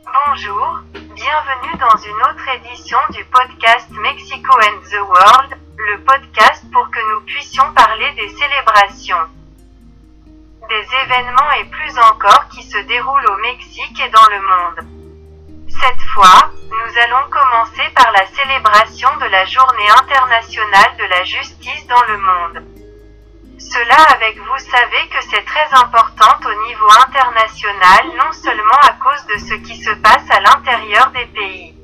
Bonjour, bienvenue dans une autre édition du podcast Mexico and the World, le podcast pour que nous puissions parler des célébrations, des événements et plus encore qui se déroulent au Mexique et dans le monde. Cette fois, nous allons commencer par la célébration de la Journée internationale de la justice dans le monde. Cela avec vous savez que c'est très important au niveau international non seulement à cause de ce qui se passe à l'intérieur des pays.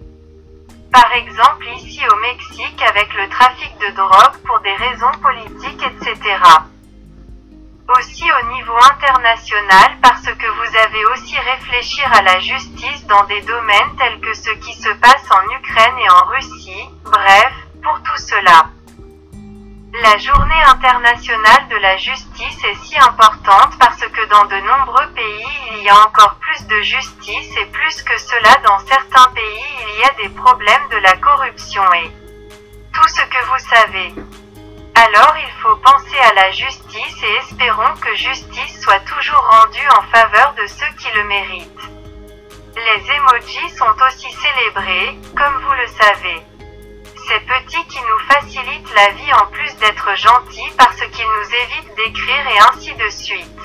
Par exemple ici au Mexique avec le trafic de drogue pour des raisons politiques etc. Aussi au niveau international parce que vous avez aussi réfléchir à la justice dans des domaines tels que ce qui se passe en Ukraine et en Russie, La journée internationale de la justice est si importante parce que dans de nombreux pays il y a encore plus de justice et plus que cela dans certains pays il y a des problèmes de la corruption et tout ce que vous savez. Alors il faut penser à la justice et espérons que justice soit toujours rendue en faveur de ceux qui le méritent. Les emojis sont aussi célébrés, comme vous le savez. Ces petits qui nous facilitent la vie en plus d'être gentils parce qu'ils nous évitent d'écrire et ainsi de suite.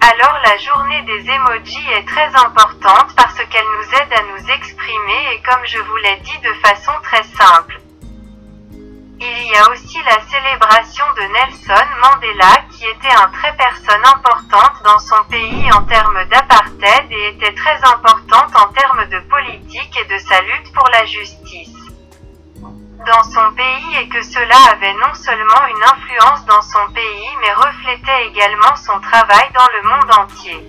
Alors la journée des emojis est très importante parce qu'elle nous aide à nous exprimer et comme je vous l'ai dit de façon très simple. Il y a aussi la célébration de Nelson Mandela qui était un très personne importante dans son pays en termes d'apartheid et était très importante en termes de politique et de sa lutte pour la justice dans son pays et que cela avait non seulement une influence dans son pays mais reflétait également son travail dans le monde entier.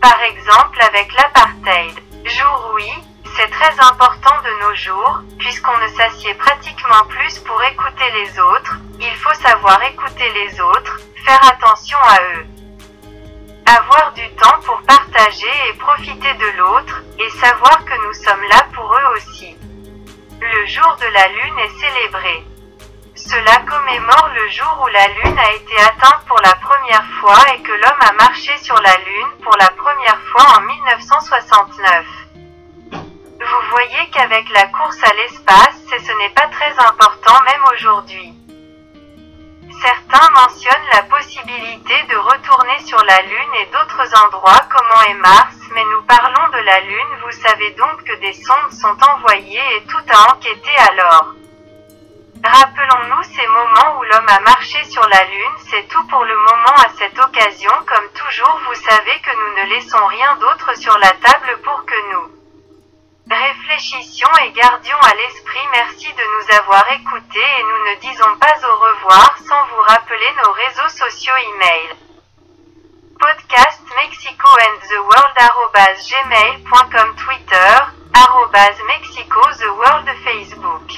Par exemple avec l'apartheid. Jour oui, c'est très important de nos jours, puisqu'on ne s'assied pratiquement plus pour écouter les autres, il faut savoir écouter les autres, faire attention à eux. Avoir du temps pour partager et profiter de l'autre, et savoir que nous sommes là la Lune est célébré. Cela commémore le jour où la Lune a été atteinte pour la première fois et que l'homme a marché sur la Lune pour la première fois en 1969. Vous voyez qu'avec la course à l'espace, ce n'est pas très important même aujourd'hui. Certains mentionnent la possibilité de retourner sur la Lune et d'autres endroits comme est Mars, mais nous parlons Lune, vous savez donc que des sondes sont envoyées et tout a enquêté alors. Rappelons-nous ces moments où l'homme a marché sur la Lune, c'est tout pour le moment à cette occasion, comme toujours vous savez que nous ne laissons rien d'autre sur la table pour que nous réfléchissions et gardions à l'esprit merci de nous avoir écoutés et nous ne disons pas au revoir sans vous rappeler nos réseaux sociaux email. Podcast Mexico and the World gmail.com Twitter Mexico the World Facebook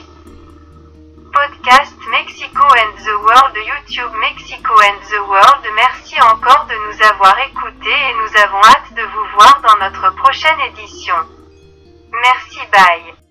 Podcast Mexico and the World YouTube Mexico and the World Merci encore de nous avoir écoutés et nous avons hâte de vous voir dans notre prochaine édition. Merci bye.